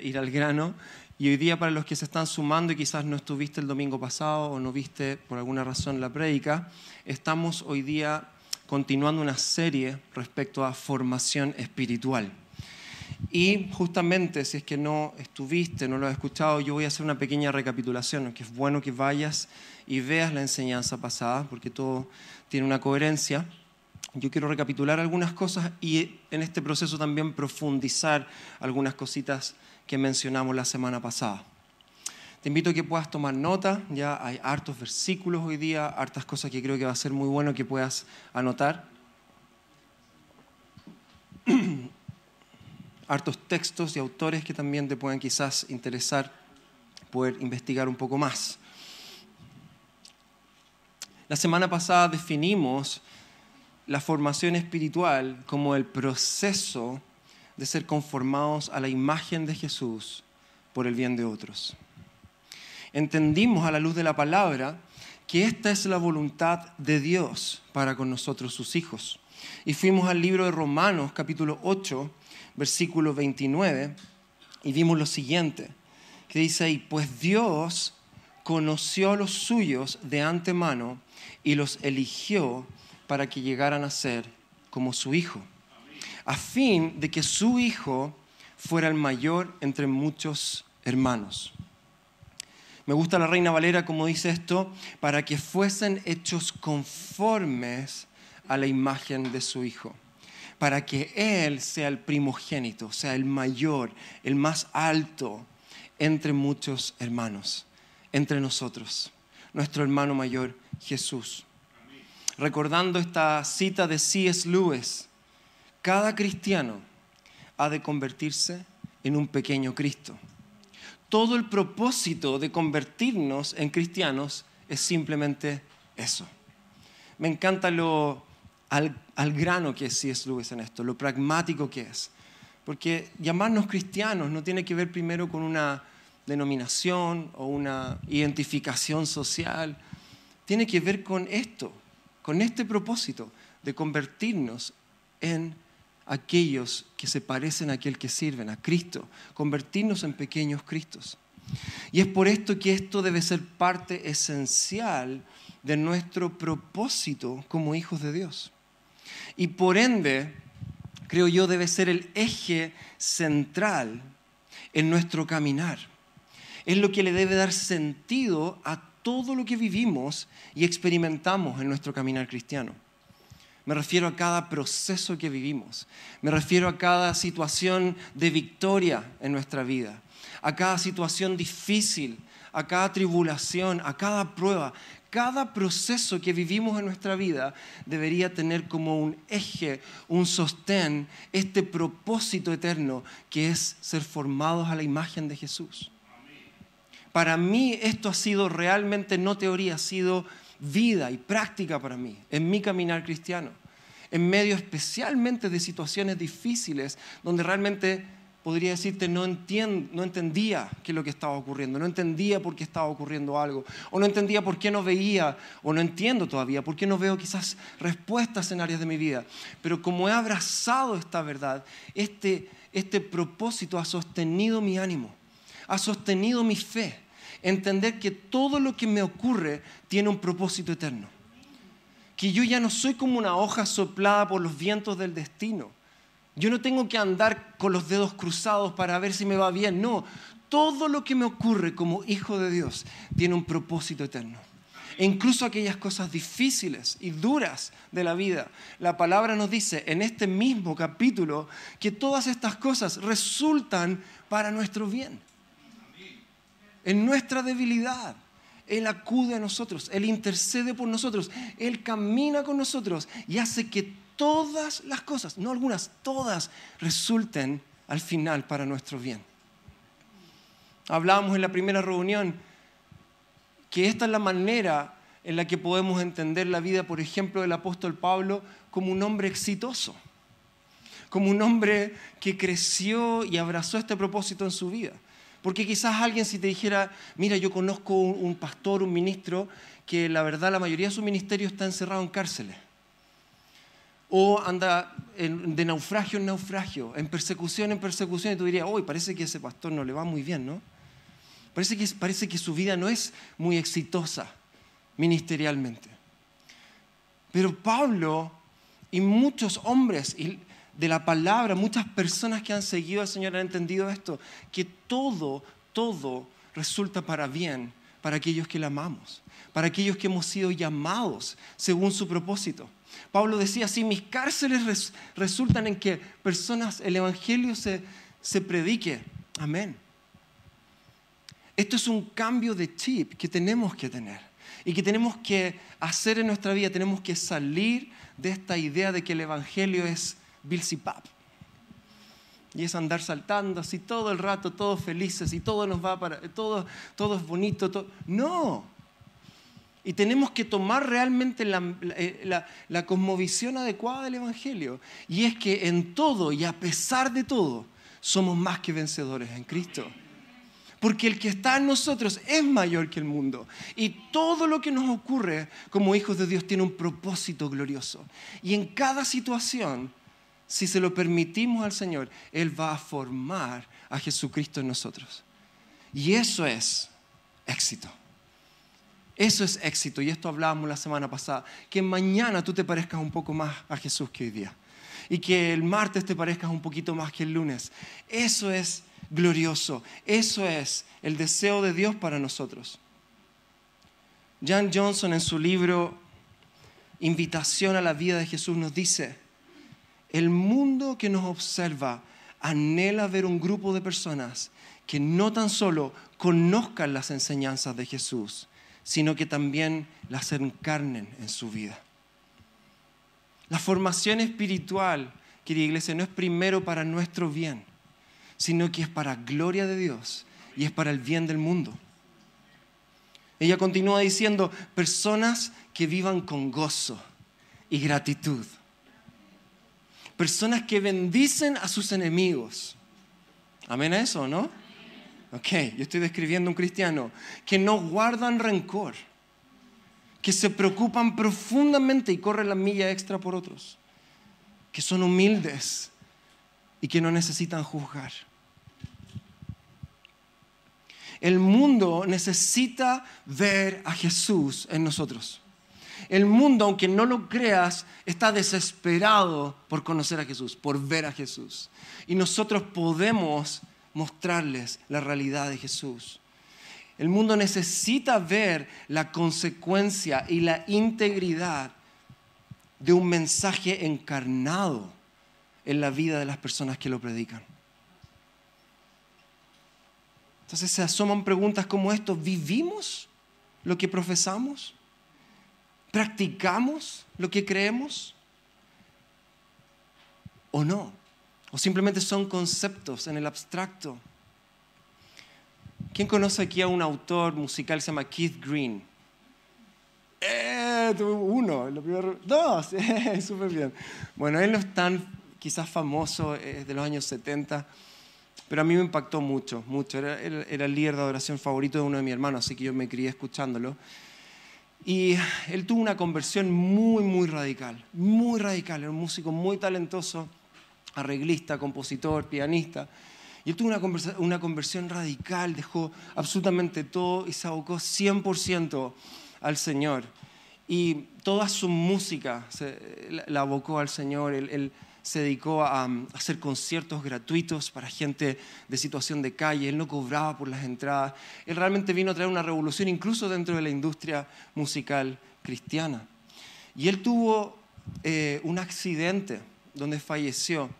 eh, ir al grano. Y hoy día para los que se están sumando y quizás no estuviste el domingo pasado o no viste por alguna razón la prédica, estamos hoy día continuando una serie respecto a formación espiritual. Y justamente, si es que no estuviste, no lo has escuchado, yo voy a hacer una pequeña recapitulación, aunque es bueno que vayas y veas la enseñanza pasada, porque todo tiene una coherencia. Yo quiero recapitular algunas cosas y en este proceso también profundizar algunas cositas que mencionamos la semana pasada. Te invito a que puedas tomar nota, ya hay hartos versículos hoy día, hartas cosas que creo que va a ser muy bueno que puedas anotar. hartos textos y autores que también te puedan quizás interesar poder investigar un poco más. La semana pasada definimos la formación espiritual como el proceso de ser conformados a la imagen de Jesús por el bien de otros. Entendimos a la luz de la palabra que esta es la voluntad de Dios para con nosotros sus hijos. Y fuimos al libro de Romanos capítulo 8 versículo 29, y vimos lo siguiente, que dice ahí, pues Dios conoció a los suyos de antemano y los eligió para que llegaran a ser como su hijo, a fin de que su hijo fuera el mayor entre muchos hermanos. Me gusta la Reina Valera como dice esto, para que fuesen hechos conformes a la imagen de su hijo para que Él sea el primogénito, sea el mayor, el más alto entre muchos hermanos, entre nosotros, nuestro hermano mayor Jesús. Recordando esta cita de C.S. Lewis, cada cristiano ha de convertirse en un pequeño Cristo. Todo el propósito de convertirnos en cristianos es simplemente eso. Me encanta lo al, grano que es C.S. En esto, lo pragmático que es. Porque llamarnos cristianos no tiene que ver primero con una denominación o una identificación social, tiene que ver con esto, con este propósito de convertirnos en aquellos que se parecen a aquel que sirven, a Cristo, convertirnos en pequeños Cristos. Y es por esto que esto debe ser parte esencial de nuestro propósito como hijos de Dios y por ende, creo yo, debe ser el eje central en nuestro caminar. Es lo que le debe dar sentido a todo lo que vivimos y experimentamos en nuestro caminar cristiano. Me refiero a cada proceso que vivimos. Me refiero a cada situación de victoria en nuestra vida. A cada situación difícil, a cada tribulación, a cada prueba cada proceso que vivimos en nuestra vida debería tener como un eje, un sostén, este propósito eterno que es ser formados a la imagen de Jesús. Para mí esto ha sido realmente no teoría, ha sido vida y práctica para mí, en mi caminar cristiano, en medio especialmente de situaciones difíciles donde realmente podría decirte, no, no entendía qué es lo que estaba ocurriendo, no entendía por qué estaba ocurriendo algo, o no entendía por qué no veía, o no entiendo todavía, por qué no veo quizás respuestas en áreas de mi vida. Pero como he abrazado esta verdad, este, este propósito ha sostenido mi ánimo, ha sostenido mi fe, entender que todo lo que me ocurre tiene un propósito eterno, que yo ya no soy como una hoja soplada por los vientos del destino yo no tengo que andar con los dedos cruzados para ver si me va bien. No, todo lo que me ocurre como hijo de Dios tiene un propósito eterno. E incluso aquellas cosas difíciles y duras de la vida. La palabra nos dice en este mismo capítulo que todas estas cosas resultan para nuestro bien. En nuestra debilidad. Él acude a nosotros, Él intercede por nosotros, Él camina con nosotros y hace que todas las cosas, no algunas, todas resulten al final para nuestro bien. Hablábamos en la primera reunión que esta es la manera en la que podemos entender la vida, por ejemplo, del apóstol Pablo como un hombre exitoso, como un hombre que creció y abrazó este propósito en su vida. Porque quizás alguien si te dijera, mira, yo conozco un, pastor, un ministro, que la verdad la mayoría de su ministerio está encerrado en cárceles o anda de naufragio en naufragio, en persecución en persecución, y tú dirías, hoy parece que ese pastor no le va muy bien, ¿no? Parece que, parece que su vida no es muy exitosa ministerialmente. Pero Pablo y muchos hombres y de la palabra, muchas personas que han seguido al Señor han entendido esto, que todo, todo resulta para bien para aquellos que le amamos, para aquellos que hemos sido llamados según su propósito. Pablo decía así, mis cárceles res- resultan en que personas, el Evangelio se, se predique. Amén. Esto es un cambio de chip que tenemos que tener y que tenemos que hacer en nuestra vida. Tenemos que salir de esta idea de que el Evangelio es Bilsipap. Y es andar saltando así todo el rato, todos felices y todo nos va para, todo, todo es bonito. No. Y tenemos que tomar realmente la- eh, la- la cosmovisión adecuada del Evangelio. Y es que en todo y a pesar de todo, somos más que vencedores en Cristo. Porque el que está en nosotros es mayor que el mundo. Y todo lo que nos ocurre como hijos de Dios tiene un propósito glorioso. Y en cada situación, si se lo permitimos al Señor, Él va a formar a Jesucristo en nosotros. Y eso es éxito. Eso es éxito. Y esto hablábamos la semana pasada. Que mañana tú te parezcas un poco más a Jesús que hoy día. Y que el martes te parezcas un poquito más que el lunes. Eso es glorioso. Eso es el deseo de Dios para nosotros. Jan Johnson en su libro Invitación a la vida de Jesús nos dice, el mundo que nos observa anhela ver un grupo de personas que no tan solo conozcan las enseñanzas de Jesús, sino que también las encarnen en su vida. La formación espiritual, querida iglesia, no es primero para nuestro bien, sino que es para gloria de Dios y es para el bien del mundo. Ella continúa diciendo, personas que vivan con gozo y gratitud. Personas que bendicen a sus enemigos. Amén a eso, ¿no? Ok, yo estoy describiendo un cristiano. Que no guardan rencor. Que se preocupan profundamente y corren la milla extra por otros. Que son humildes y que no necesitan juzgar. El mundo necesita ver a Jesús en nosotros. El mundo, aunque no lo creas, está desesperado por conocer a Jesús, por ver a Jesús. Y nosotros podemos mostrarles la realidad de Jesús. El mundo necesita ver la consecuencia y la integridad de un mensaje encarnado en la vida de las personas que lo predican. Entonces se asoman preguntas como esto, ¿vivimos lo que profesamos? ¿Practicamos lo que creemos? ¿O no? ¿O simplemente son conceptos en el abstracto? ¿Quién conoce aquí a un autor musical que se llama Keith Green? Eh, uno, lo primero, dos, eh, súper bien. Bueno, él no es tan quizás famoso, es de los años 70, pero a mí me impactó mucho, mucho. Era el líder de adoración favorito de uno de mis hermanos, así que yo me crié escuchándolo. Y él tuvo una conversión muy, muy radical, muy radical. Era un músico muy talentoso, arreglista, compositor, pianista. Y él tuvo una, una conversión radical, dejó absolutamente todo y se abocó 100% al Señor. Y toda su música se, la, la abocó al Señor. Él, él se dedicó a, hacer conciertos gratuitos para gente de situación de calle. Él no cobraba por las entradas. Él realmente vino a traer una revolución incluso dentro de la industria musical cristiana. Y él tuvo eh, un accidente donde falleció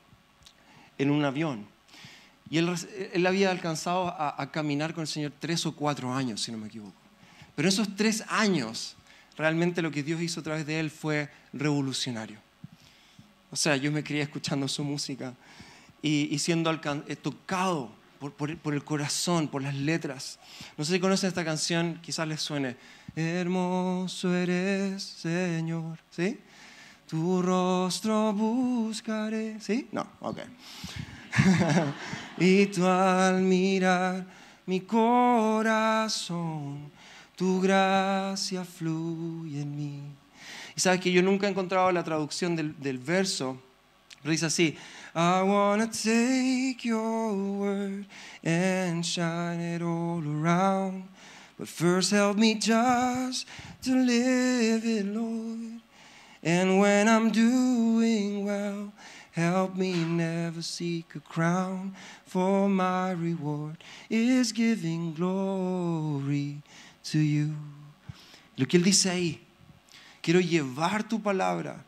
en un avión. Y él, él había alcanzado a, a caminar con el Señor tres o cuatro años, si no me equivoco. Pero esos tres años, realmente lo que Dios hizo a través de él fue revolucionario. O sea, yo me crié escuchando su música y, y siendo eh, tocado por, por- por el corazón, por las letras. No sé si conocen esta canción, quizás les suene. Hermoso eres, Señor. ¿Sí? Tu rostro buscaré. ¿Sí? No, ok. y tú al mirar mi corazón, tu gracia fluye en mí. Sabes que yo nunca he encontrado la traducción del, verso, pero así, I wanna take your word and shine it all around. But first help me just to live it, Lord. And when I'm doing well, help me never seek a crown, for my reward is giving glory to you. Lo que él dice ahí, quiero llevar tu palabra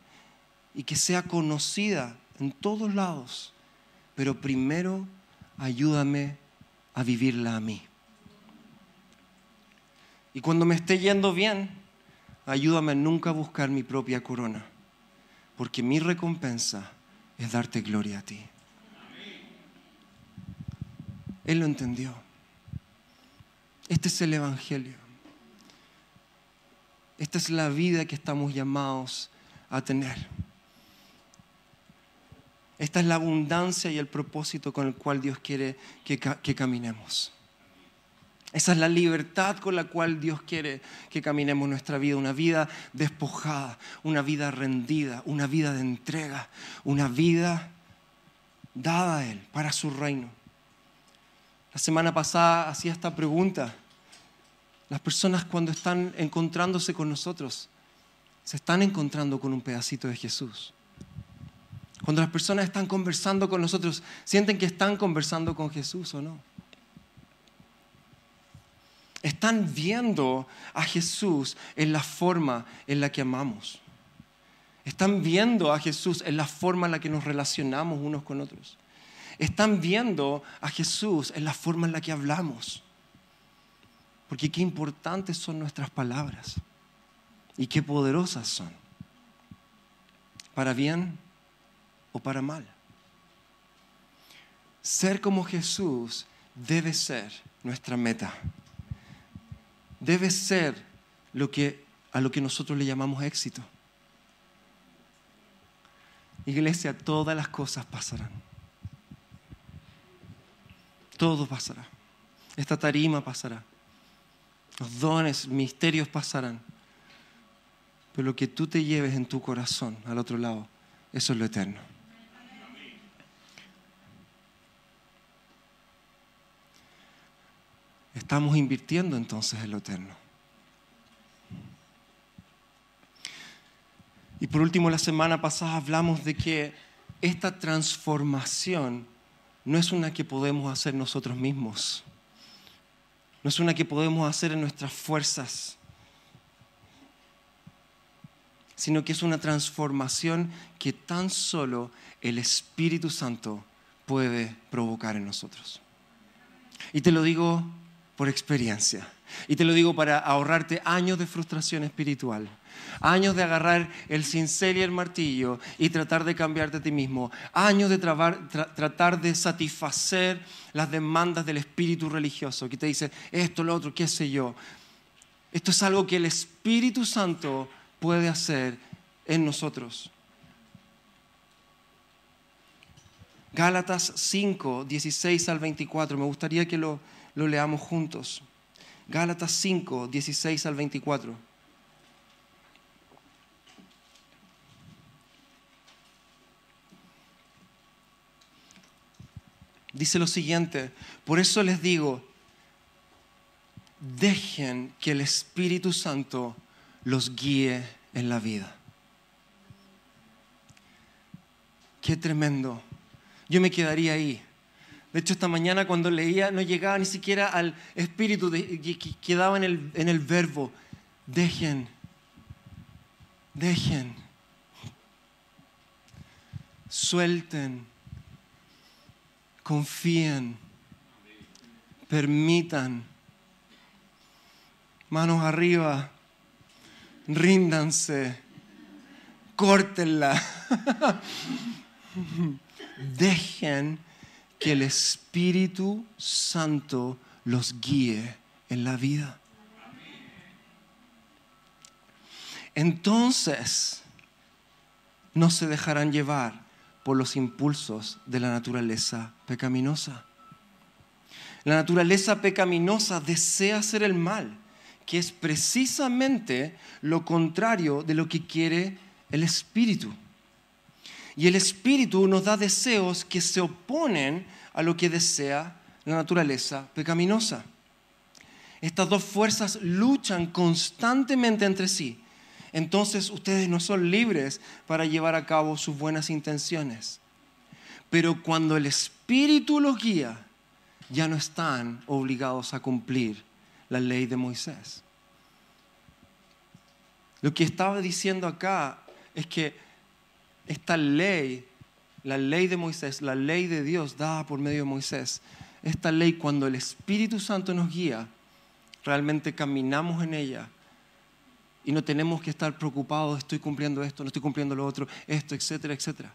y que sea conocida en todos lados, pero primero ayúdame a vivirla a mí. Y cuando me esté yendo bien, ayúdame a nunca buscar mi propia corona, porque mi recompensa es darte gloria a ti. Él lo entendió. Este es el Evangelio. Esta es la vida que estamos llamados a tener. Esta es la abundancia y el propósito con el cual Dios quiere que, caminemos. Esa es la libertad con la cual Dios quiere que caminemos nuestra vida, una vida despojada, una vida rendida, una vida de entrega, una vida dada a Él para su reino. La semana pasada hacía esta pregunta. Las personas cuando están encontrándose con nosotros, se están encontrando con un pedacito de Jesús. Cuando las personas están conversando con nosotros, ¿sienten que están conversando con Jesús o no? Están viendo a Jesús en la forma en la que amamos. Están viendo a Jesús en la forma en la que nos relacionamos unos con otros. Están viendo a Jesús en la forma en la que hablamos. Porque qué importantes son nuestras palabras y qué poderosas son. Para bien o para mal. Ser como Jesús debe ser nuestra meta. Debe ser lo que, a lo que nosotros le llamamos éxito. Iglesia, todas las cosas pasarán. Todo pasará. Esta tarima pasará. Los dones, misterios pasarán. Pero lo que tú te lleves en tu corazón al otro lado, eso es lo eterno. Estamos invirtiendo entonces en lo eterno. Y por último, la semana pasada hablamos de que esta transformación no es una que podemos hacer nosotros mismos. No es una que podemos hacer en nuestras fuerzas, sino que es una transformación que tan solo el Espíritu Santo puede provocar en nosotros. Y te lo digo por experiencia. Y te lo digo para ahorrarte años de frustración espiritual, años de agarrar el cincel y el martillo y tratar de cambiarte a ti mismo, años de tratar de satisfacer las demandas del espíritu religioso que te dice esto, lo otro, qué sé yo. Esto es algo que el Espíritu Santo puede hacer en nosotros. Gálatas 5, 16 al 24. Me gustaría que lo, lo leamos juntos. Gálatas 5, 16 al 24. Dice lo siguiente, por eso les digo, dejen que el Espíritu Santo los guíe en la vida. Qué tremendo. Yo me quedaría ahí de hecho, esta mañana cuando leía no llegaba ni siquiera al espíritu, quedaba en el, en el verbo. Dejen, dejen, suelten, confíen, permitan. Manos arriba, ríndanse, córtenla. Dejen que el Espíritu Santo los guíe en la vida. Entonces no se dejarán llevar por los impulsos de la naturaleza pecaminosa. La naturaleza pecaminosa desea hacer el mal, que es precisamente lo contrario de lo que quiere el Espíritu. Y el Espíritu nos da deseos que se oponen a lo que desea la naturaleza pecaminosa. Estas dos fuerzas luchan constantemente entre sí. Entonces ustedes no son libres para llevar a cabo sus buenas intenciones. Pero cuando el Espíritu los guía, ya no están obligados a cumplir la ley de Moisés. Lo que estaba diciendo acá es que esta ley, la ley de Moisés, la ley de Dios dada por medio de Moisés, esta ley cuando el Espíritu Santo nos guía, realmente caminamos en ella y no tenemos que estar preocupados, estoy cumpliendo esto, no estoy cumpliendo lo otro, esto, etcétera, etcétera.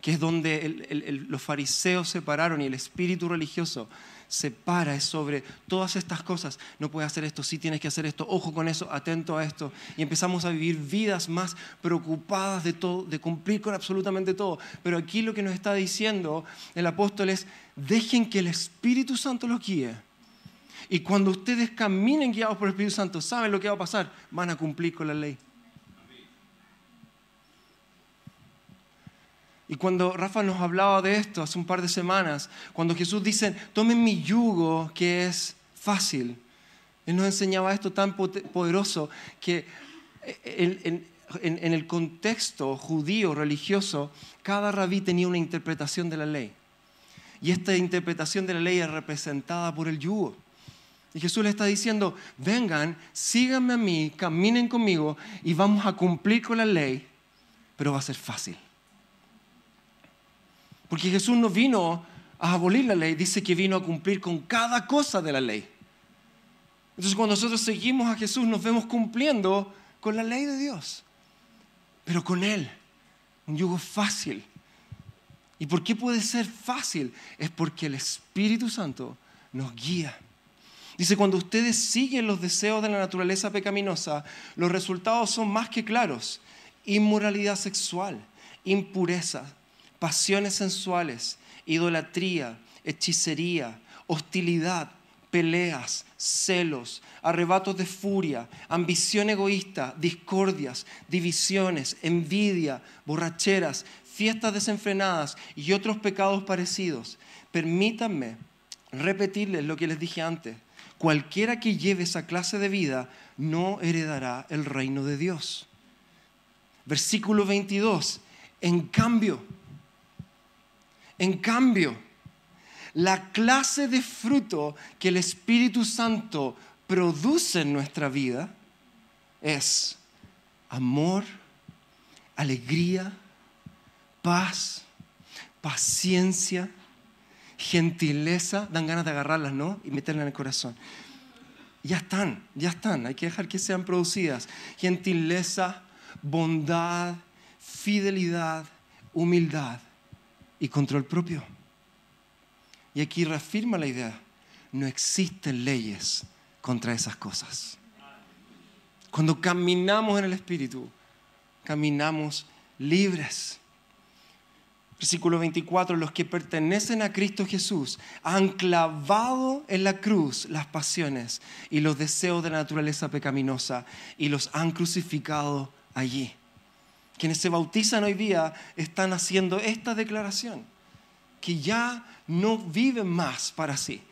Que es donde los fariseos se pararon y el espíritu religioso se para sobre todas estas cosas. No puedes hacer esto, sí tienes que hacer esto, ojo con eso, atento a esto. Y empezamos a vivir vidas más preocupadas de todo, de cumplir con absolutamente todo. Pero aquí lo que nos está diciendo el apóstol es, dejen que el Espíritu Santo los guíe y cuando ustedes caminen guiados por el Espíritu Santo, ¿saben lo que va a pasar? Van a cumplir con la ley. Y cuando Rafa nos hablaba de esto hace un par de semanas, cuando Jesús dice, tomen mi yugo que es fácil, Él nos enseñaba esto tan poderoso que en, en el contexto judío, religioso, cada rabí tenía una interpretación de la ley. Y esta interpretación de la ley es representada por el yugo. Y Jesús le está diciendo, vengan, síganme a mí, caminen conmigo y vamos a cumplir con la ley, pero va a ser fácil. Porque Jesús no vino a abolir la ley, dice que vino a cumplir con cada cosa de la ley. Entonces cuando nosotros seguimos a Jesús nos vemos cumpliendo con la ley de Dios, pero con Él, un yugo fácil. ¿Y por qué puede ser fácil? Es porque el Espíritu Santo nos guía. Dice, cuando ustedes siguen los deseos de la naturaleza pecaminosa, los resultados son más que claros. Inmoralidad sexual, impureza, pasiones sensuales, idolatría, hechicería, hostilidad, peleas, celos, arrebatos de furia, ambición egoísta, discordias, divisiones, envidia, borracheras, fiestas desenfrenadas y otros pecados parecidos. Permítanme repetirles lo que les dije antes cualquiera que lleve esa clase de vida no heredará el reino de Dios. Versículo 22. En cambio, en cambio, la clase de fruto que el Espíritu Santo produce en nuestra vida es amor, alegría, paz, paciencia, gentileza, dan ganas de agarrarlas, ¿no? Y meterlas en el corazón. Ya están, ya están, hay que dejar que sean producidas. Gentileza, bondad, fidelidad, humildad y control propio. Y aquí reafirma la idea, no existen leyes contra esas cosas. Cuando caminamos en el Espíritu, caminamos libres. Versículo 24, los que pertenecen a Cristo Jesús han clavado en la cruz las pasiones y los deseos de la naturaleza pecaminosa y los han crucificado allí. Quienes se bautizan hoy día están haciendo esta declaración, que ya no viven más para sí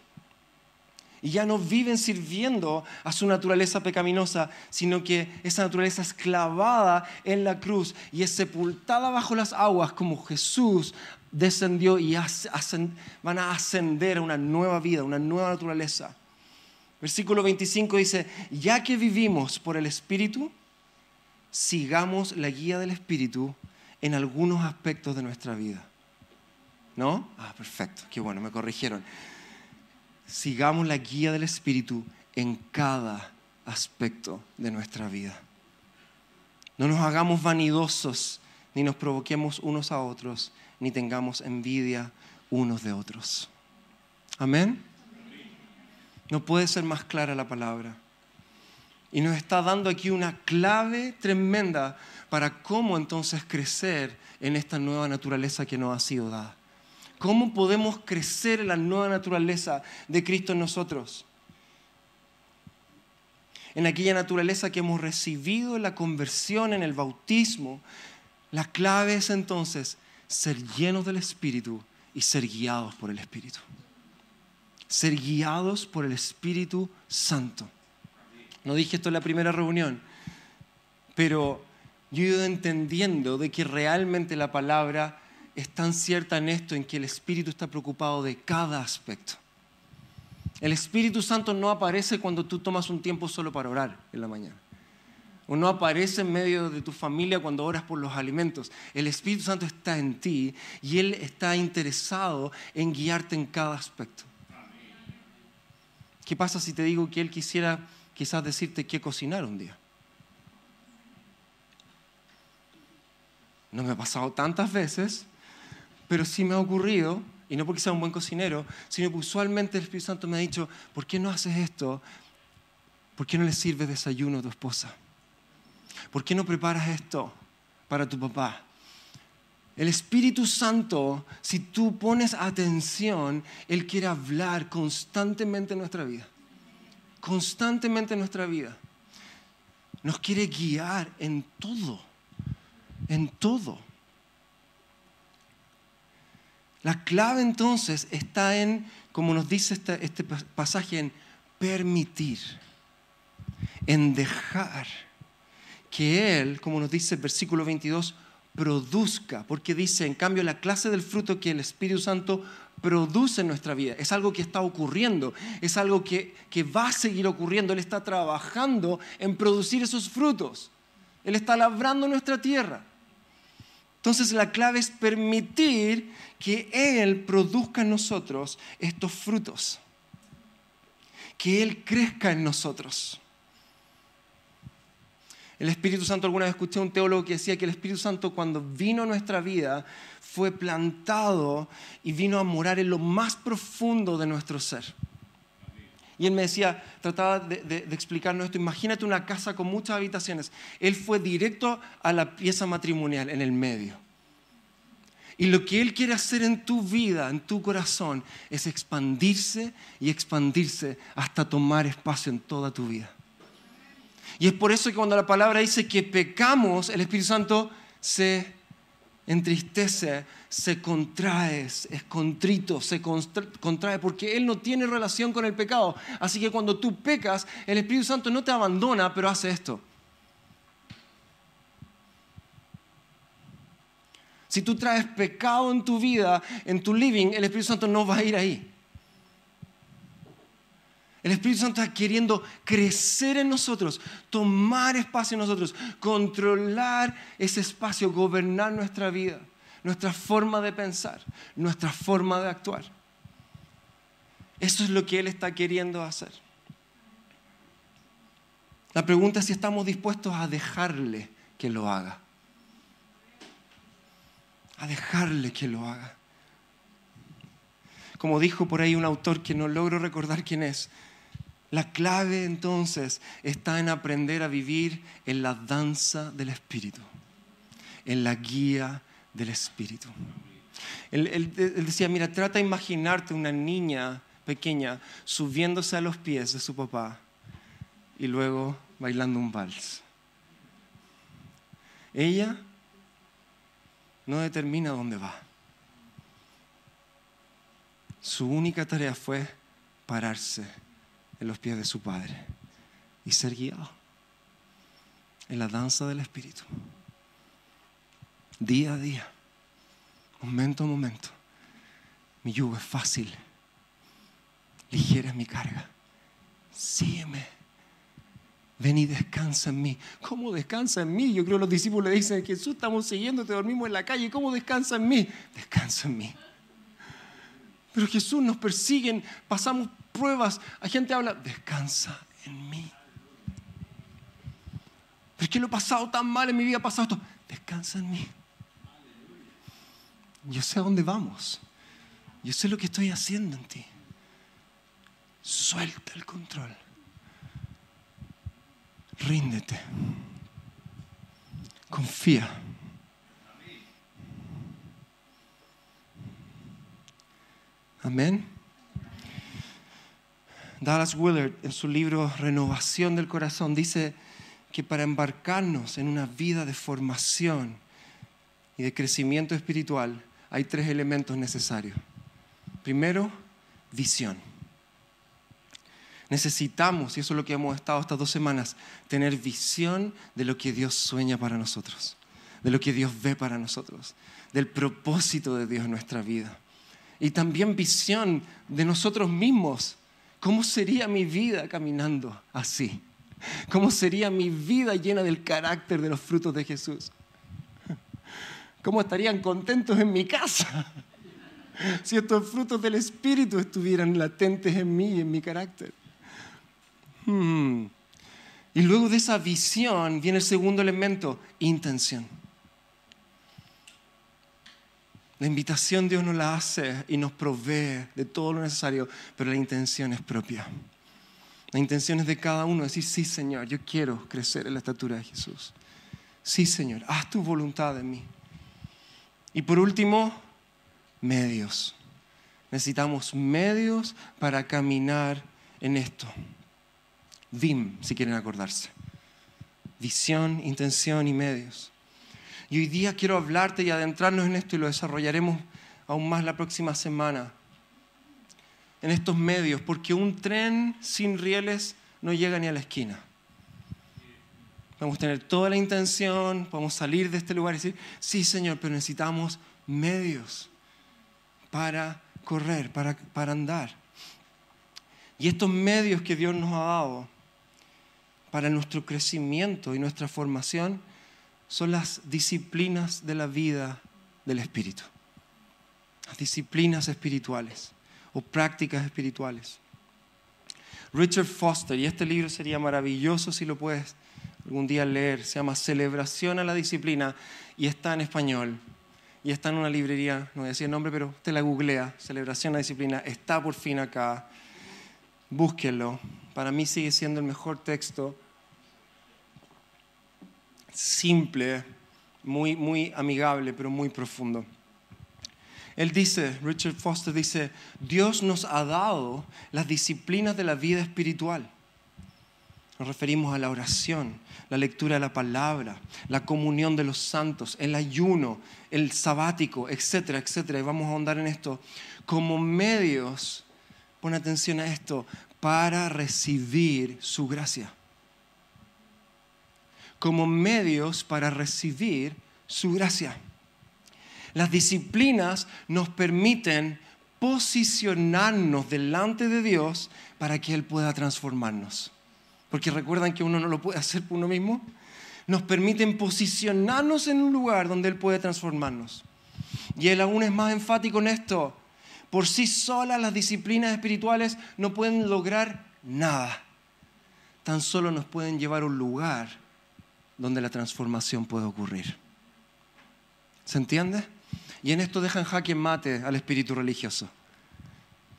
y ya no viven sirviendo a su naturaleza pecaminosa, sino que esa naturaleza es clavada en la cruz y es sepultada bajo las aguas como Jesús descendió y van a ascender a una nueva vida, una nueva naturaleza. Versículo 25 dice, ya que vivimos por el Espíritu, sigamos la guía del Espíritu en algunos aspectos de nuestra vida. ¿No? Ah, perfecto, qué bueno, me corrigieron sigamos la guía del Espíritu en cada aspecto de nuestra vida. No nos hagamos vanidosos, ni nos provoquemos unos a otros, ni tengamos envidia unos de otros. Amén. No puede ser más clara la palabra. Y nos está dando aquí una clave tremenda para cómo entonces crecer en esta nueva naturaleza que nos ha sido dada. ¿Cómo podemos crecer en la nueva naturaleza de Cristo en nosotros? en aquella naturaleza que hemos recibido en la conversión, en el bautismo. La clave es entonces ser llenos del Espíritu y ser guiados por el Espíritu. Ser guiados por el Espíritu Santo. No dije esto en la primera reunión, pero yo he ido entendiendo de que realmente la palabra es tan cierta en esto, en que el Espíritu está preocupado de cada aspecto. El Espíritu Santo no aparece cuando tú tomas un tiempo solo para orar en la mañana. O no aparece en medio de tu familia cuando oras por los alimentos. El Espíritu Santo está en ti y Él está interesado en guiarte en cada aspecto. ¿Qué pasa si te digo que Él quisiera quizás decirte qué cocinar un día? No me ha pasado tantas veces, pero sí me ha ocurrido, y no porque sea un buen cocinero, sino que usualmente el Espíritu Santo me ha dicho, ¿por qué no haces esto? ¿Por qué no le sirves desayuno a tu esposa? ¿Por qué no preparas esto para tu papá? El Espíritu Santo, si tú pones atención, Él quiere hablar constantemente en nuestra vida. Constantemente en nuestra vida. Nos quiere guiar en todo. En todo. La clave entonces está en, como nos dice este, pasaje, en permitir, en dejar que Él, como nos dice el versículo 22, produzca, porque dice, en cambio, la clase del fruto que el Espíritu Santo produce en nuestra vida, es algo que está ocurriendo, es algo que va a seguir ocurriendo, Él está trabajando en producir esos frutos, Él está labrando nuestra tierra. Entonces la clave es permitir que Él produzca en nosotros estos frutos, que Él crezca en nosotros. El Espíritu Santo, alguna vez escuché a un teólogo que decía que el Espíritu Santo cuando vino a nuestra vida fue plantado y vino a morar en lo más profundo de nuestro ser. Y él me decía, trataba de, de, explicarnos esto, imagínate una casa con muchas habitaciones. Él fue directo a la pieza matrimonial, en el medio. Y lo que Él quiere hacer en tu vida, en tu corazón, es expandirse y expandirse hasta tomar espacio en toda tu vida. Y es por eso que cuando la palabra dice que pecamos, el Espíritu Santo se entristece, se contrae, es contrito, se contrae, porque Él no tiene relación con el pecado. Así que cuando tú pecas, el Espíritu Santo no te abandona, pero hace esto. Si tú traes pecado en tu vida, en tu living, el Espíritu Santo no va a ir ahí. El Espíritu Santo está queriendo crecer en nosotros, tomar espacio en nosotros, controlar ese espacio, gobernar nuestra vida, nuestra forma de pensar, nuestra forma de actuar. Eso es lo que Él está queriendo hacer. La pregunta es si estamos dispuestos a dejarle que lo haga. A dejarle que lo haga. Como dijo por ahí un autor que no logro recordar quién es, la clave entonces está en aprender a vivir en la danza del Espíritu, en la guía del Espíritu. Él, decía, mira, trata de imaginarte una niña pequeña subiéndose a los pies de su papá y luego bailando un vals. Ella no determina dónde va. Su única tarea fue pararse en los pies de su Padre y ser guiado en la danza del Espíritu. Día a día, momento a momento. Mi yugo es fácil, ligera es mi carga. Sígueme. Ven y descansa en mí. ¿Cómo descansa en mí? Yo creo que los discípulos le dicen, Jesús, estamos siguiendo, te dormimos en la calle. ¿Cómo descansa en mí? Descansa en mí. Pero Jesús nos persiguen, pasamos pruebas, hay gente habla, descansa en mí. Pero es que lo he pasado tan mal en mi vida, ha pasado esto. Descansa en mí. Yo sé a dónde vamos. Yo sé lo que estoy haciendo en ti. Suelta el control. Ríndete. Confía. Amén. Dallas Willard, en su libro Renovación del Corazón, dice que para embarcarnos en una vida de formación y de crecimiento espiritual hay tres elementos necesarios. Primero, visión. Necesitamos, y eso es lo que hemos estado estas dos semanas, tener visión de lo que Dios sueña para nosotros, de lo que Dios ve para nosotros, del propósito de Dios en nuestra vida. Y también visión de nosotros mismos. ¿Cómo sería mi vida caminando así? ¿Cómo sería mi vida llena del carácter de los frutos de Jesús? ¿Cómo estarían contentos en mi casa si estos frutos del Espíritu estuvieran latentes en mí y en mi carácter? Hmm. Y luego de esa visión viene el segundo elemento, intención. La invitación Dios nos la hace y nos provee de todo lo necesario, pero la intención es propia. La intención es de cada uno, decir, sí Señor, yo quiero crecer en la estatura de Jesús. Sí Señor, haz tu voluntad en mí. Y por último, medios. Necesitamos medios para caminar en esto. VIM, si quieren acordarse. Visión, intención y medios. Y hoy día quiero hablarte y adentrarnos en esto y lo desarrollaremos aún más la próxima semana. En estos medios, porque un tren sin rieles no llega ni a la esquina. Podemos tener toda la intención, podemos salir de este lugar y decir, sí Señor, pero necesitamos medios para correr, para, para andar. Y estos medios que Dios nos ha dado para nuestro crecimiento y nuestra formación son las disciplinas de la vida del Espíritu. Las disciplinas espirituales o prácticas espirituales. Richard Foster, y este libro sería maravilloso si lo puedes algún día leer, se llama Celebración a la Disciplina y está en español. Y está en una librería, no voy a decir el nombre, pero usted la googlea, Celebración a la Disciplina, está por fin acá. Búsquenlo. Para mí sigue siendo el mejor texto simple, muy, muy amigable, pero muy profundo. Él dice, Richard Foster dice, Dios nos ha dado las disciplinas de la vida espiritual. Nos referimos a la oración, la lectura de la palabra, la comunión de los santos, el ayuno, el sabático, etcétera, etcétera. Y vamos a ahondar en esto como medios, pon atención a esto, para recibir su gracia como medios para recibir su gracia. Las disciplinas nos permiten posicionarnos delante de Dios para que Él pueda transformarnos. Porque recuerdan que uno no lo puede hacer por uno mismo. Nos permiten posicionarnos en un lugar donde Él puede transformarnos. Y Él aún es más enfático en esto. Por sí solas las disciplinas espirituales no pueden lograr nada. Tan solo nos pueden llevar a un lugar donde la transformación puede ocurrir. ¿Se entiende? Y en esto dejan jaque mate al espíritu religioso,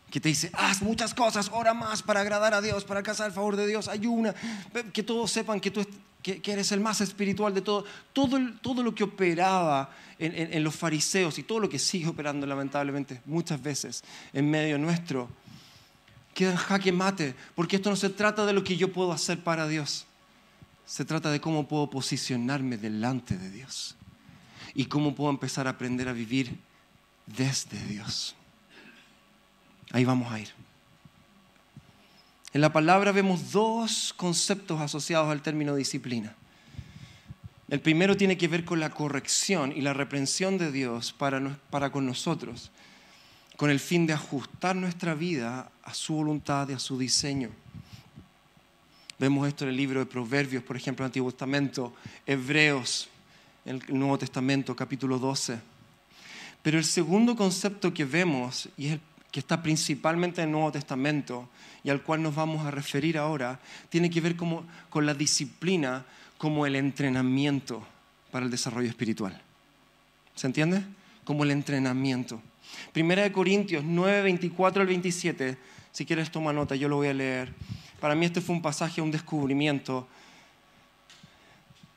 que te dice, haz muchas cosas, ora más para agradar a Dios, para alcanzar el favor de Dios, ayuna, que todos sepan que tú que, eres el más espiritual de todo. Todo, todo lo que operaba en, en los fariseos y todo lo que sigue operando lamentablemente muchas veces en medio nuestro, queda en jaque mate, porque esto no se trata de lo que yo puedo hacer para Dios se trata de cómo puedo posicionarme delante de Dios y cómo puedo empezar a aprender a vivir desde Dios. Ahí vamos a ir. En la palabra vemos dos conceptos asociados al término disciplina. El primero tiene que ver con la corrección y la reprensión de Dios para, con nosotros, con el fin de ajustar nuestra vida a su voluntad y a su diseño. Vemos esto en el libro de Proverbios, por ejemplo, en el Antiguo Testamento, Hebreos, en el Nuevo Testamento, capítulo 12. Pero el segundo concepto que vemos, y es el que está principalmente en el Nuevo Testamento, y al cual nos vamos a referir ahora, tiene que ver con la disciplina como el entrenamiento para el desarrollo espiritual. ¿Se entiende? Como el entrenamiento. Primera de Corintios 9, 24 al 27, si quieres toma nota, yo lo voy a leer. Para mí este fue un pasaje, un descubrimiento.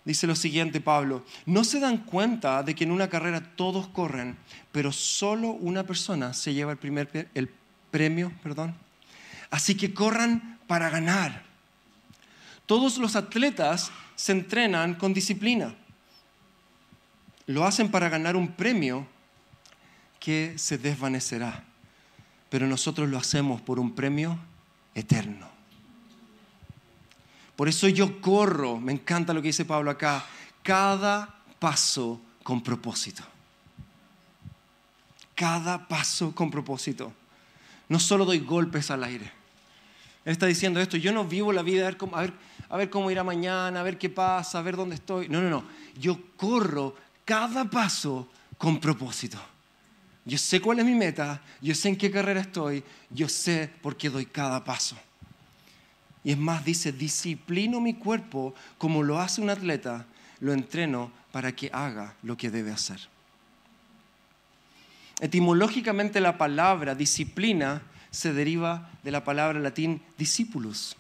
Dice lo siguiente Pablo, no se dan cuenta de que en una carrera todos corren, pero solo una persona se lleva el, primer, el premio, perdón. Así que corran para ganar. Todos los atletas se entrenan con disciplina. Lo hacen para ganar un premio que se desvanecerá. Pero nosotros lo hacemos por un premio eterno. Por eso yo corro, me encanta lo que dice Pablo acá, cada paso con propósito. Cada paso con propósito. No solo doy golpes al aire. Él está diciendo esto, yo no vivo la vida a ver, cómo, a, ver, a ver cómo irá mañana, a ver qué pasa, a ver dónde estoy. No, no, no. Yo corro cada paso con propósito. Yo sé cuál es mi meta, yo sé en qué carrera estoy, yo sé por qué doy cada paso. Y es más, dice, disciplino mi cuerpo como lo hace un atleta, lo entreno para que haga lo que debe hacer. Etimológicamente la palabra disciplina se deriva de la palabra latín discípulos.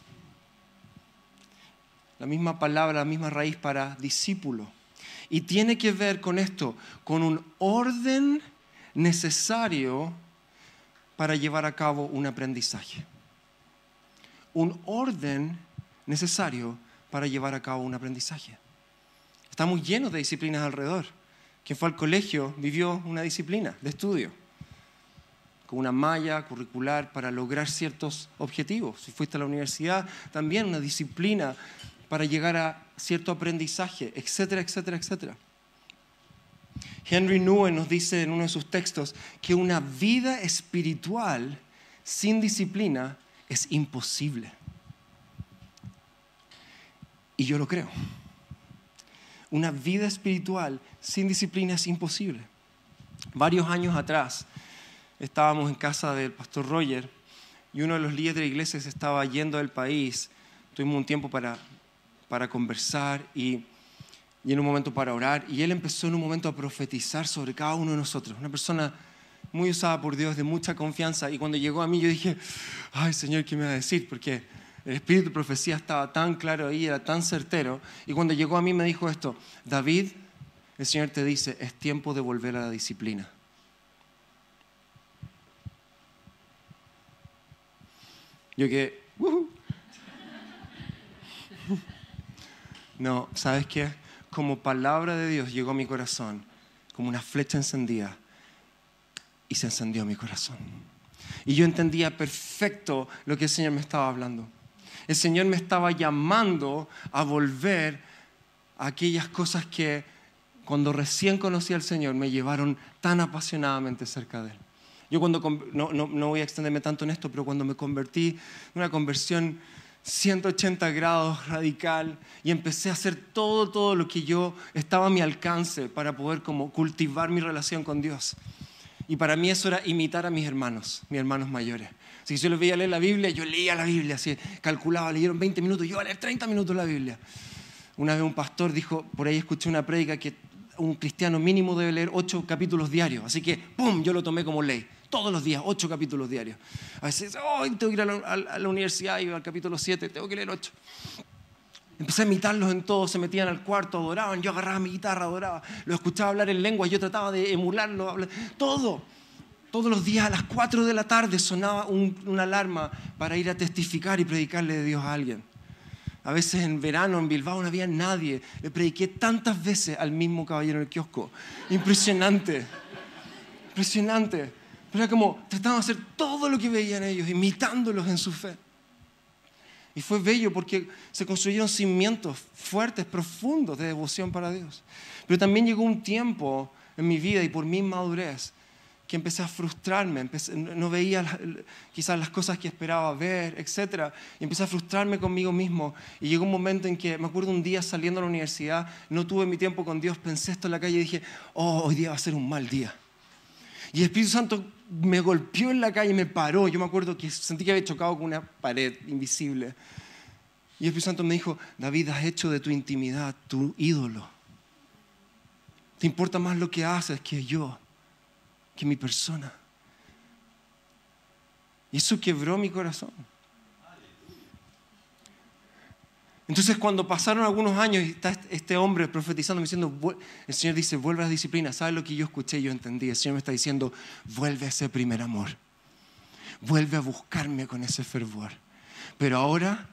La misma palabra, la misma raíz para discípulo. Y tiene que ver con esto, con un orden necesario para llevar a cabo un aprendizaje. Un orden necesario para llevar a cabo un aprendizaje. Estamos llenos de disciplinas alrededor. Quien fue al colegio vivió una disciplina de estudio, con una malla curricular para lograr ciertos objetivos. Si fuiste a la universidad, también una disciplina para llegar a cierto aprendizaje, etcétera, etcétera, etcétera. Henry Nguyen nos dice en uno de sus textos que una vida espiritual sin disciplina es imposible. Y yo lo creo. Una vida espiritual sin disciplina es imposible. Varios años atrás estábamos en casa del pastor Roger y uno de los líderes de la iglesia se estaba yendo del país. Tuvimos un tiempo para, para conversar y y en un momento para orar. Y él empezó en un momento a profetizar sobre cada uno de nosotros. Una persona muy usada por Dios, de mucha confianza. Y cuando llegó a mí yo dije, ay Señor, ¿qué me va a decir? Porque el espíritu de profecía estaba tan claro ahí, era tan certero. Y cuando llegó a mí me dijo esto, David, el Señor te dice, es tiempo de volver a la disciplina. Yo que, no, ¿sabes qué? como palabra de Dios llegó a mi corazón, como una flecha encendida, y se encendió mi corazón. Y yo entendía perfecto lo que el Señor me estaba hablando. El Señor me estaba llamando a volver a aquellas cosas que cuando recién conocí al Señor me llevaron tan apasionadamente cerca de Él. Yo cuando, no, no, no voy a extenderme tanto en esto, pero cuando me convertí en una conversión 180 grados radical y empecé a hacer todo, todo lo que yo estaba a mi alcance para poder como cultivar mi relación con Dios. Y para mí eso era imitar a mis hermanos, mis hermanos mayores. Si yo les veía leer la Biblia, yo leía la Biblia, así calculaba, leyeron 20 minutos, yo iba a leer 30 minutos la Biblia. Una vez un pastor dijo, por ahí escuché una prédica que un cristiano mínimo debe leer 8 capítulos diarios. Así que, ¡pum!, yo lo tomé como ley todos los días, ocho capítulos diarios. A veces, oh, tengo que ir a la, universidad y al capítulo 7, tengo que leer ocho. Empecé a imitarlos en todo, se metían al cuarto, adoraban, yo agarraba mi guitarra, adoraba, lo escuchaba hablar en lengua, yo trataba de emularlo, todo. Todos los días a las 4 de la tarde sonaba una alarma para ir a testificar y predicarle de Dios a alguien. A veces en verano en Bilbao no había nadie. Le prediqué tantas veces al mismo caballero en el kiosco. Impresionante. Impresionante. Pero era como, trataban de hacer todo lo que veían ellos, imitándolos en su fe. Y fue bello porque se construyeron cimientos fuertes, profundos de devoción para Dios. Pero también llegó un tiempo en mi vida y por mi madurez que empecé a frustrarme, no veía quizás las cosas que esperaba ver, etc. Y empecé a frustrarme conmigo mismo. Y llegó un momento en que, me acuerdo un día saliendo a la universidad, no tuve mi tiempo con Dios, pensé esto en la calle y dije, oh, hoy día va a ser un mal día. Y el Espíritu Santo me golpeó en la calle, me paró. Yo me acuerdo que sentí que había chocado con una pared invisible. Y el Espíritu Santo me dijo, David, has hecho de tu intimidad tu ídolo. Te importa más lo que haces que yo, que mi persona. Y eso quebró mi corazón. Entonces cuando pasaron algunos años y está este hombre profetizando, diciendo, el Señor dice, vuelve a la disciplina. ¿Sabes lo que yo escuché? Yo entendí. El Señor me está diciendo, vuelve a ese primer amor. vuelve a buscarme con ese fervor. Pero ahora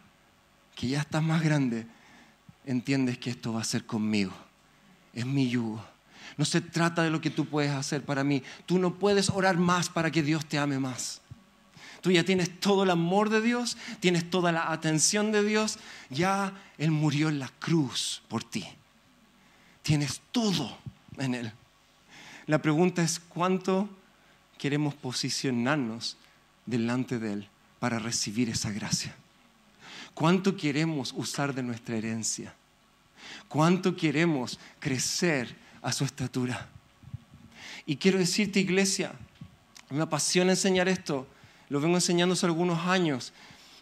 que ya estás más grande, entiendes que esto va a ser conmigo. Es mi yugo. No se trata de lo que tú puedes hacer para mí. Tú no puedes orar más para que Dios te ame más. Tú ya tienes todo el amor de Dios, tienes toda la atención de Dios. Ya Él murió en la cruz por ti. Tienes todo en Él. La pregunta es cuánto queremos posicionarnos delante de Él para recibir esa gracia. ¿Cuánto queremos usar de nuestra herencia? ¿Cuánto queremos crecer a su estatura? Y quiero decirte, iglesia, me apasiona enseñar esto, lo vengo enseñando hace algunos años,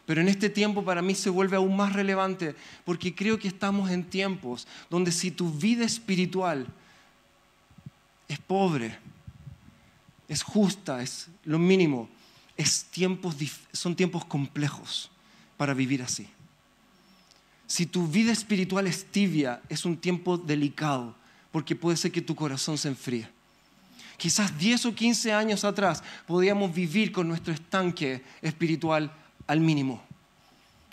pero en este tiempo para mí se vuelve aún más relevante porque creo que estamos en tiempos donde si tu vida espiritual es pobre, es justa, es lo mínimo, es tiempos, son tiempos complejos para vivir así. Si tu vida espiritual es tibia, es un tiempo delicado, porque puede ser que tu corazón se enfríe. Quizás 10 o 15 años atrás podíamos vivir con nuestro estanque espiritual al mínimo.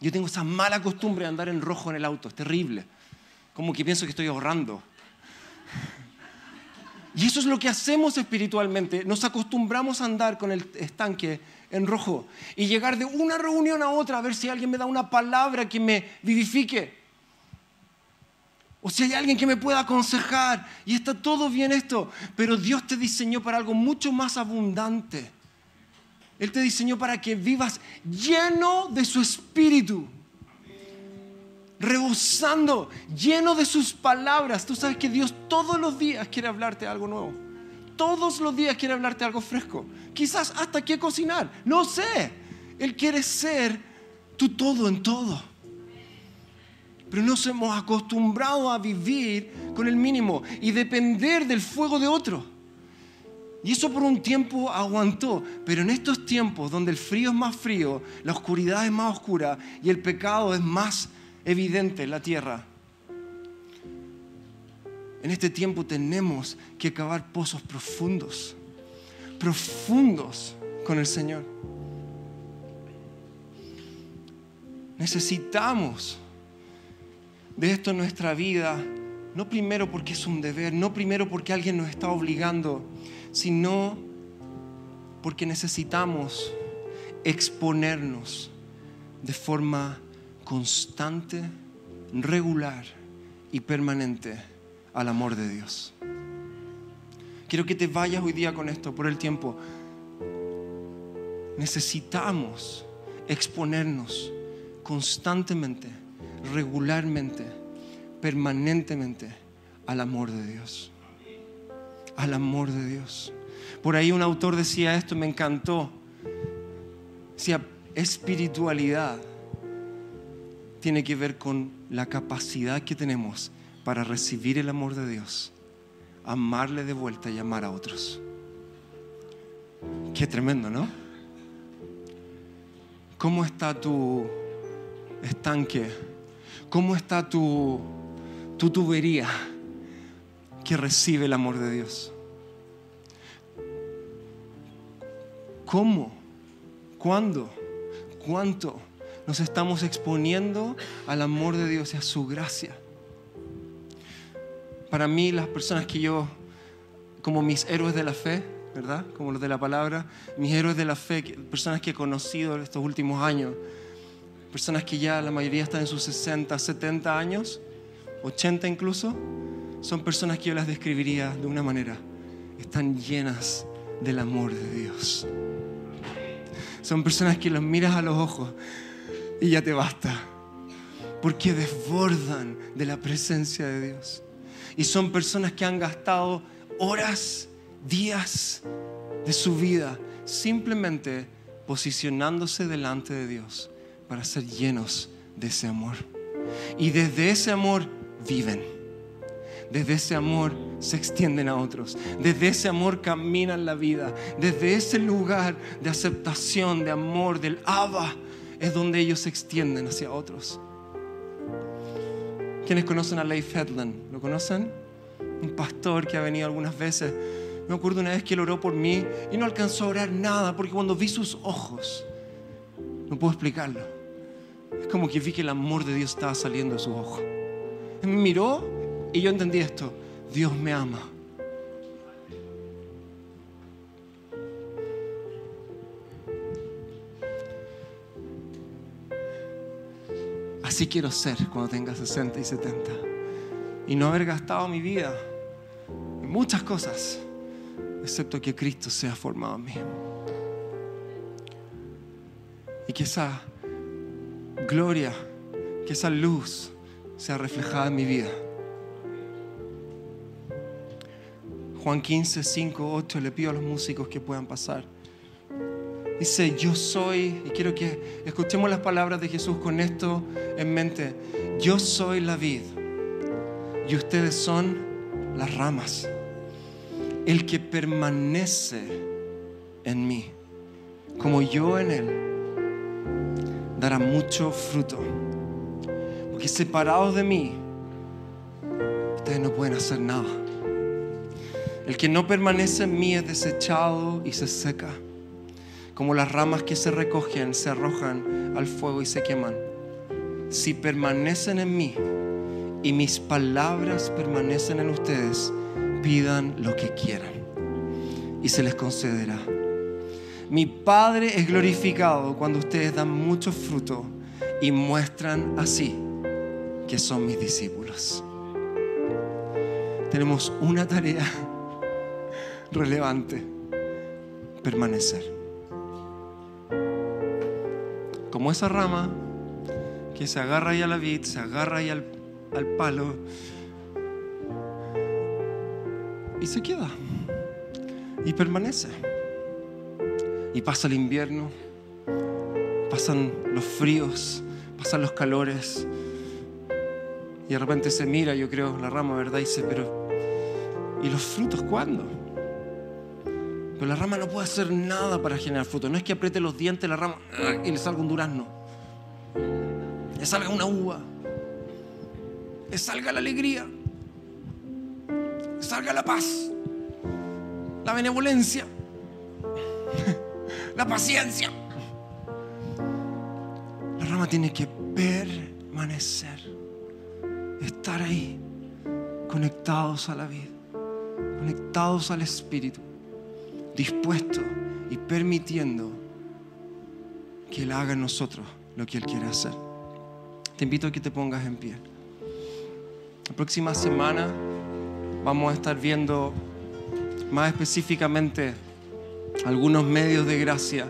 Yo tengo esa mala costumbre de andar en rojo en el auto, es terrible. Como que pienso que estoy ahorrando. Y eso es lo que hacemos espiritualmente. Nos acostumbramos a andar con el estanque en rojo y llegar de una reunión a otra a ver si alguien me da una palabra que me vivifique. O si hay alguien que me pueda aconsejar. Y está todo bien esto. Pero Dios te diseñó para algo mucho más abundante. Él te diseñó para que vivas lleno de su espíritu. Rebosando, lleno de sus palabras. Tú sabes que Dios todos los días quiere hablarte algo nuevo todos los días quiere hablarte algo fresco. Quizás hasta qué cocinar. No sé. Él quiere ser tu todo en todo. Pero nos hemos acostumbrado a vivir con el mínimo y depender del fuego de otro. Y eso por un tiempo aguantó, pero en estos tiempos donde el frío es más frío, la oscuridad es más oscura y el pecado es más evidente en la tierra, en este tiempo tenemos que cavar pozos profundos, profundos con el Señor. Necesitamos de esto en nuestra vida, no primero porque es un deber, no primero porque alguien nos está obligando, sino porque necesitamos exponernos de forma constante, regular y permanente al amor de Dios. Quiero que te vayas hoy día con esto por el tiempo. Necesitamos exponernos constantemente, regularmente, permanentemente al amor de Dios. Al amor de Dios. Por ahí un autor decía esto, me encantó. Decía, espiritualidad tiene que ver con la capacidad que tenemos para recibir el amor de Dios, amarle de vuelta y amar a otros. Qué tremendo, ¿no? ¿Cómo está tu estanque? ¿Cómo está tu, tu tubería que recibe el amor de Dios? ¿Cómo? ¿Cuándo? ¿Cuánto nos estamos exponiendo al amor de Dios y a su gracia? para mí las personas que yo, como mis héroes de la fe, ¿verdad? Como los de la palabra, mis héroes de la fe, personas que he conocido estos últimos años, personas que ya la mayoría están en sus 60, 70 años, 80 incluso, son personas que yo las describiría de una manera, están llenas del amor de Dios. Son personas que los miras a los ojos y ya te basta, porque desbordan de la presencia de Dios. Y son personas que han gastado horas, días de su vida simplemente posicionándose delante de Dios para ser llenos de ese amor. Y desde ese amor viven. Desde ese amor se extienden a otros. Desde ese amor caminan la vida. Desde ese lugar de aceptación, de amor, del Abba, es donde ellos se extienden hacia otros. ¿Quiénes conocen a Leif Hedlund? ¿Lo conocen? Un pastor que ha venido algunas veces. Me acuerdo una vez que él oró por mí y no alcanzó a orar nada porque cuando vi sus ojos, no puedo explicarlo. Es como que vi que el amor de Dios estaba saliendo de sus ojos. miró y yo entendí esto. Dios me ama. Así quiero ser cuando tenga 60 y 70. Y no haber gastado mi vida en muchas cosas, excepto que Cristo sea formado en mí. Y que gloria, que esa luz sea reflejada en mi vida. Juan 15, 5, 8, le pido a los músicos que puedan pasar. Dice, yo soy, y quiero que escuchemos las palabras de Jesús con esto en mente, yo soy la vid y ustedes son las ramas. El que permanece en mí, como yo en él, dará mucho fruto. Porque separados de mí, ustedes no pueden hacer nada. El que no permanece en mí es desechado y se seca como las ramas que se recogen, se arrojan al fuego y se queman. Si permanecen en mí y mis palabras permanecen en ustedes, pidan lo que quieran y se les concederá. Mi Padre es glorificado cuando ustedes dan mucho fruto y muestran así que son mis discípulos. Tenemos una tarea relevante, permanecer como esa rama que se agarra ahí a la vid, se agarra ahí al, al palo y se queda y permanece. Y pasa el invierno, pasan los fríos, pasan los calores. Y de repente se mira, yo creo, la rama, ¿verdad? Y dice, pero ¿y los frutos cuándo? Pero la rama no puede hacer nada para generar fruto. No es que apriete los dientes la rama y le salga un durazno. Le salga una uva. Le salga la alegría. Le salga la paz. La benevolencia. La paciencia. La rama tiene que permanecer. Estar ahí. Conectados a la vida. Conectados al Espíritu dispuesto y permitiendo que Él haga en nosotros lo que Él quiere hacer. Te invito a que te pongas en pie. La próxima semana vamos a estar viendo más específicamente algunos medios de gracia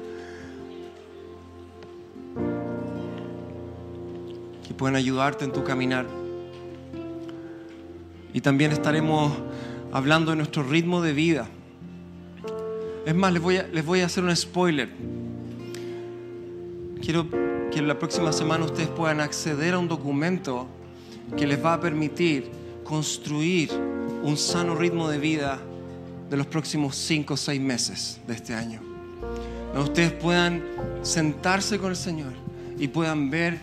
que pueden ayudarte en tu caminar. Y también estaremos hablando de nuestro ritmo de vida. Es más, les voy, a, les voy a hacer un spoiler. Quiero que la próxima semana ustedes puedan acceder a un documento que les va a permitir construir un sano ritmo de vida de los próximos cinco o seis meses de este año. Donde ustedes puedan sentarse con el Señor y puedan ver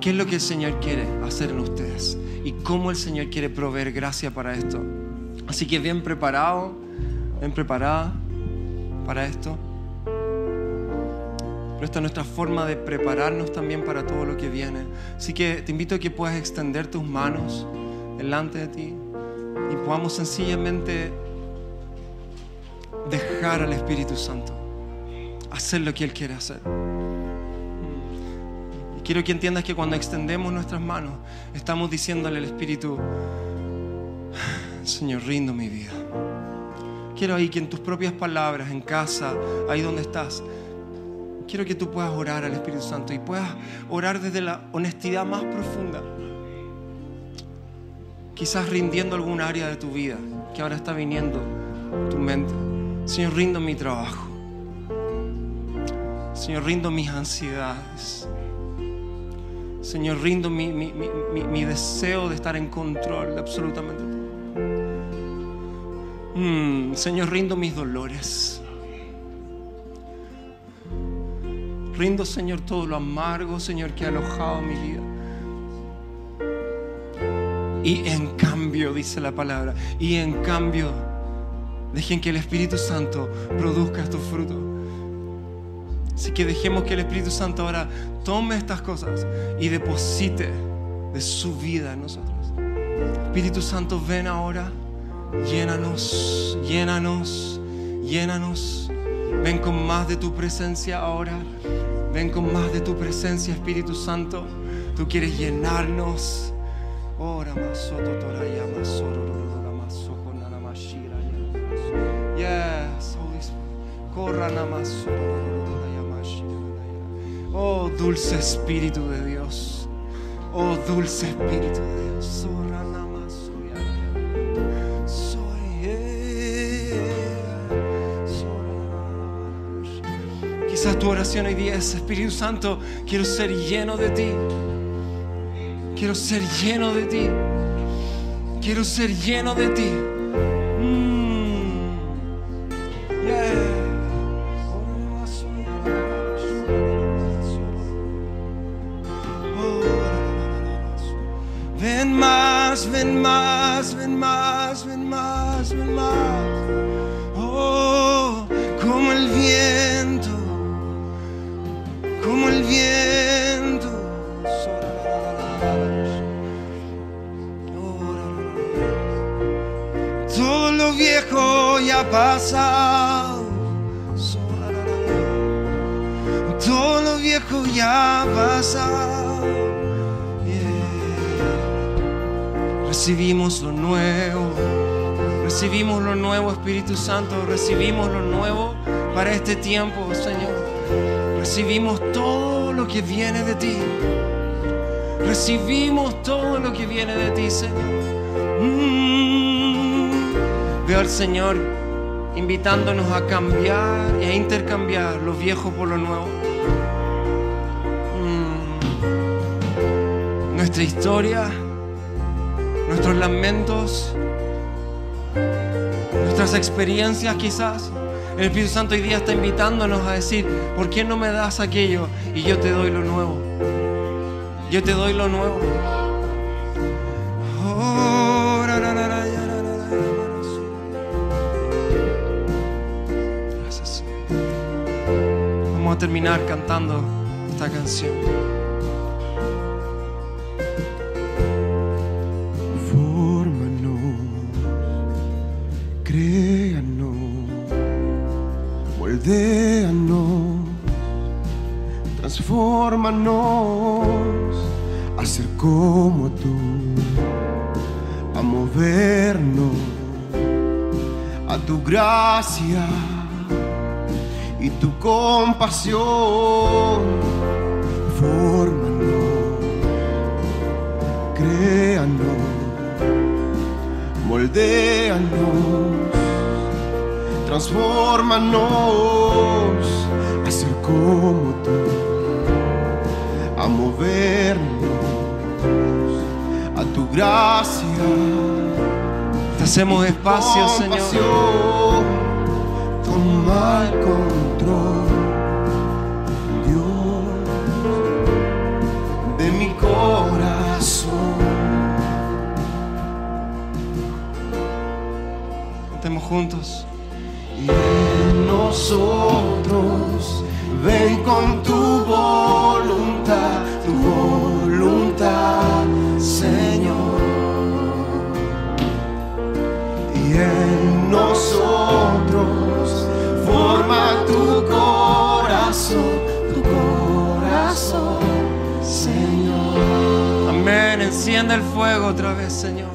qué es lo que el Señor quiere hacer en ustedes y cómo el Señor quiere proveer gracia para esto. Así que bien preparado ¿Ven preparada para esto? Pero esta es nuestra forma de prepararnos también para todo lo que viene. Así que te invito a que puedas extender tus manos delante de ti y podamos sencillamente dejar al Espíritu Santo hacer lo que Él quiere hacer. Y quiero que entiendas que cuando extendemos nuestras manos, estamos diciéndole al Espíritu, Señor, rindo mi vida. Quiero ahí que en tus propias palabras, en casa, ahí donde estás, quiero que tú puedas orar al Espíritu Santo y puedas orar desde la honestidad más profunda. Quizás rindiendo algún área de tu vida que ahora está viniendo a tu mente. Señor, rindo mi trabajo. Señor, rindo mis ansiedades. Señor, rindo mi, mi, mi, mi deseo de estar en control de absolutamente todo. Mm, Señor, rindo mis dolores. Rindo, Señor, todo lo amargo, Señor, que ha alojado mi vida. Y en cambio, dice la palabra, y en cambio, dejen que el Espíritu Santo produzca estos frutos. Así que dejemos que el Espíritu Santo ahora tome estas cosas y deposite de su vida en nosotros. Espíritu Santo, ven ahora, llénanos, llénanos, llénanos. Ven con más de tu presencia ahora. Ven con más de tu presencia, Espíritu Santo. Tú quieres llenarnos. Yes, Oh, dulce Espíritu de Dios. Oh, dulce Espíritu de Dios. Quizás tu oración hoy día es, Espíritu Santo, quiero ser lleno de ti. Quiero ser lleno de ti. Quiero ser lleno de ti. Recibimos lo nuevo para este tiempo, Señor. Recibimos todo lo que viene de ti. Recibimos todo lo que viene de ti, Señor. Mm. Veo al Señor invitándonos a cambiar y a intercambiar lo viejo por lo nuevo. Mm. Nuestra historia, nuestros lamentos, nuestras experiencias quizás. El Espíritu Santo hoy día está invitándonos a decir, ¿por qué no me das aquello y yo te doy lo nuevo? Yo te doy lo nuevo. Vamos a terminar cantando esta canción. Moldéanos, transfórmanos a ser como tú, a movernos a tu gracia y tu compasión. Fórmanos créanos, moldéanos, transfórmanos a ser como tú, a movernos a tu gracia. Te hacemos espacio, Señor. Toma el control, Dios, de mi corazón. Cantemos juntos. Nosotros ven con tu voluntad, tu voluntad, Señor. Y en nosotros forma tu corazón, tu corazón, Señor. Amén. Enciende el fuego otra vez, Señor.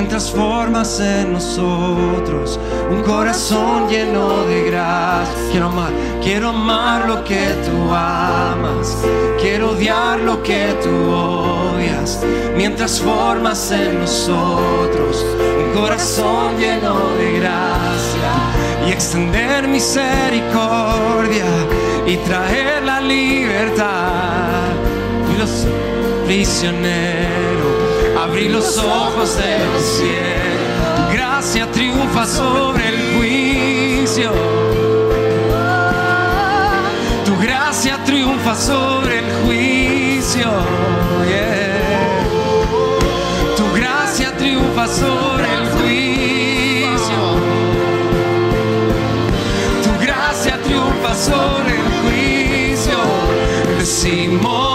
Mientras formas en nosotros un corazón lleno de gracia. Quiero amar, quiero amar lo que tú amas, quiero odiar lo que tú odias, mientras formas en nosotros un corazón lleno de gracia. Y extender misericordia y traer la libertad. Y los prisioneros abrir los ojos del cielo. Tu gracia triunfa sobre el juicio. Tu gracia triunfa sobre el juicio tu gracia triunfa sobre el juicio. Tu gracia triunfa sobre el juicio. Decimos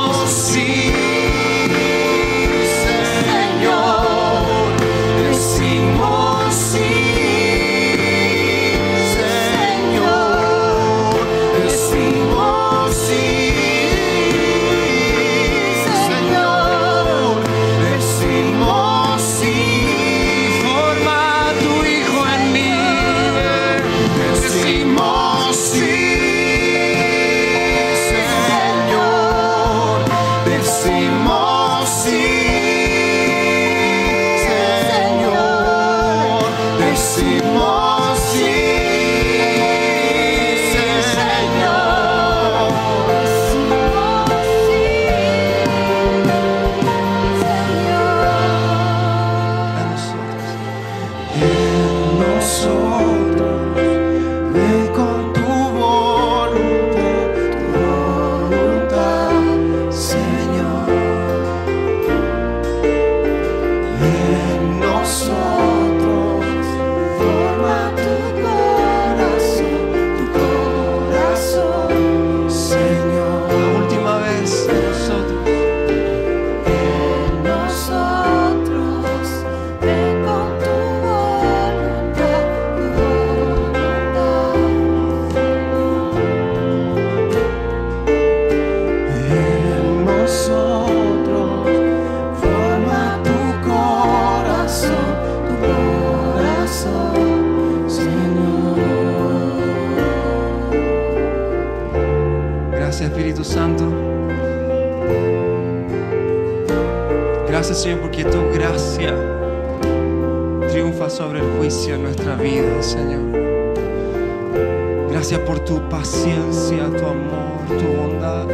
Gracias por tu paciencia, tu amor, tu bondad.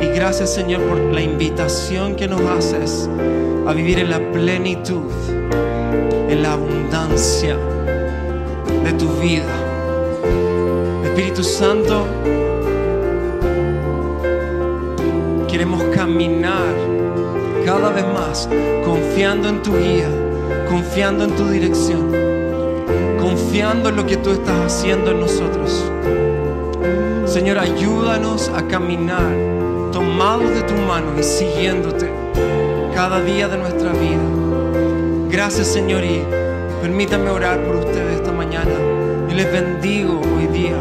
Y gracias Señor por la invitación que nos haces a vivir en la plenitud, en la abundancia de tu vida. Espíritu Santo, queremos caminar cada vez más confiando en tu guía, confiando en tu dirección, confiando en lo que tú estás haciendo en nosotros. Señor, ayúdanos a caminar tomados de tu mano y siguiéndote cada día de nuestra vida. Gracias, Señor, y permítame orar por ustedes esta mañana. Y les bendigo hoy día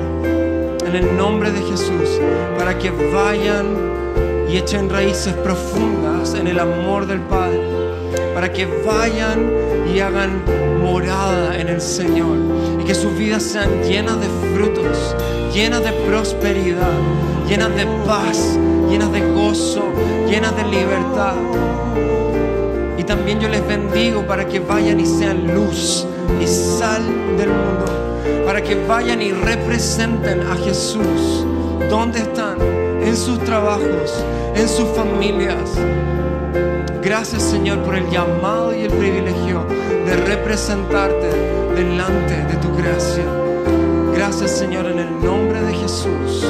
en el nombre de Jesús para que vayan y echen raíces profundas en el amor del Padre, para que vayan y hagan morada en el Señor y que sus vidas sean llenas de frutos, llenas de prosperidad, llenas de paz, llenas de gozo, llenas de libertad. Y también yo les bendigo para que vayan y sean luz y sal del mundo, para que vayan y representen a Jesús. ¿Dónde están? En sus trabajos, en sus familias. Gracias Señor por el llamado y el privilegio de representarte delante de tu creación. Gracias Señor en el nombre de Jesús.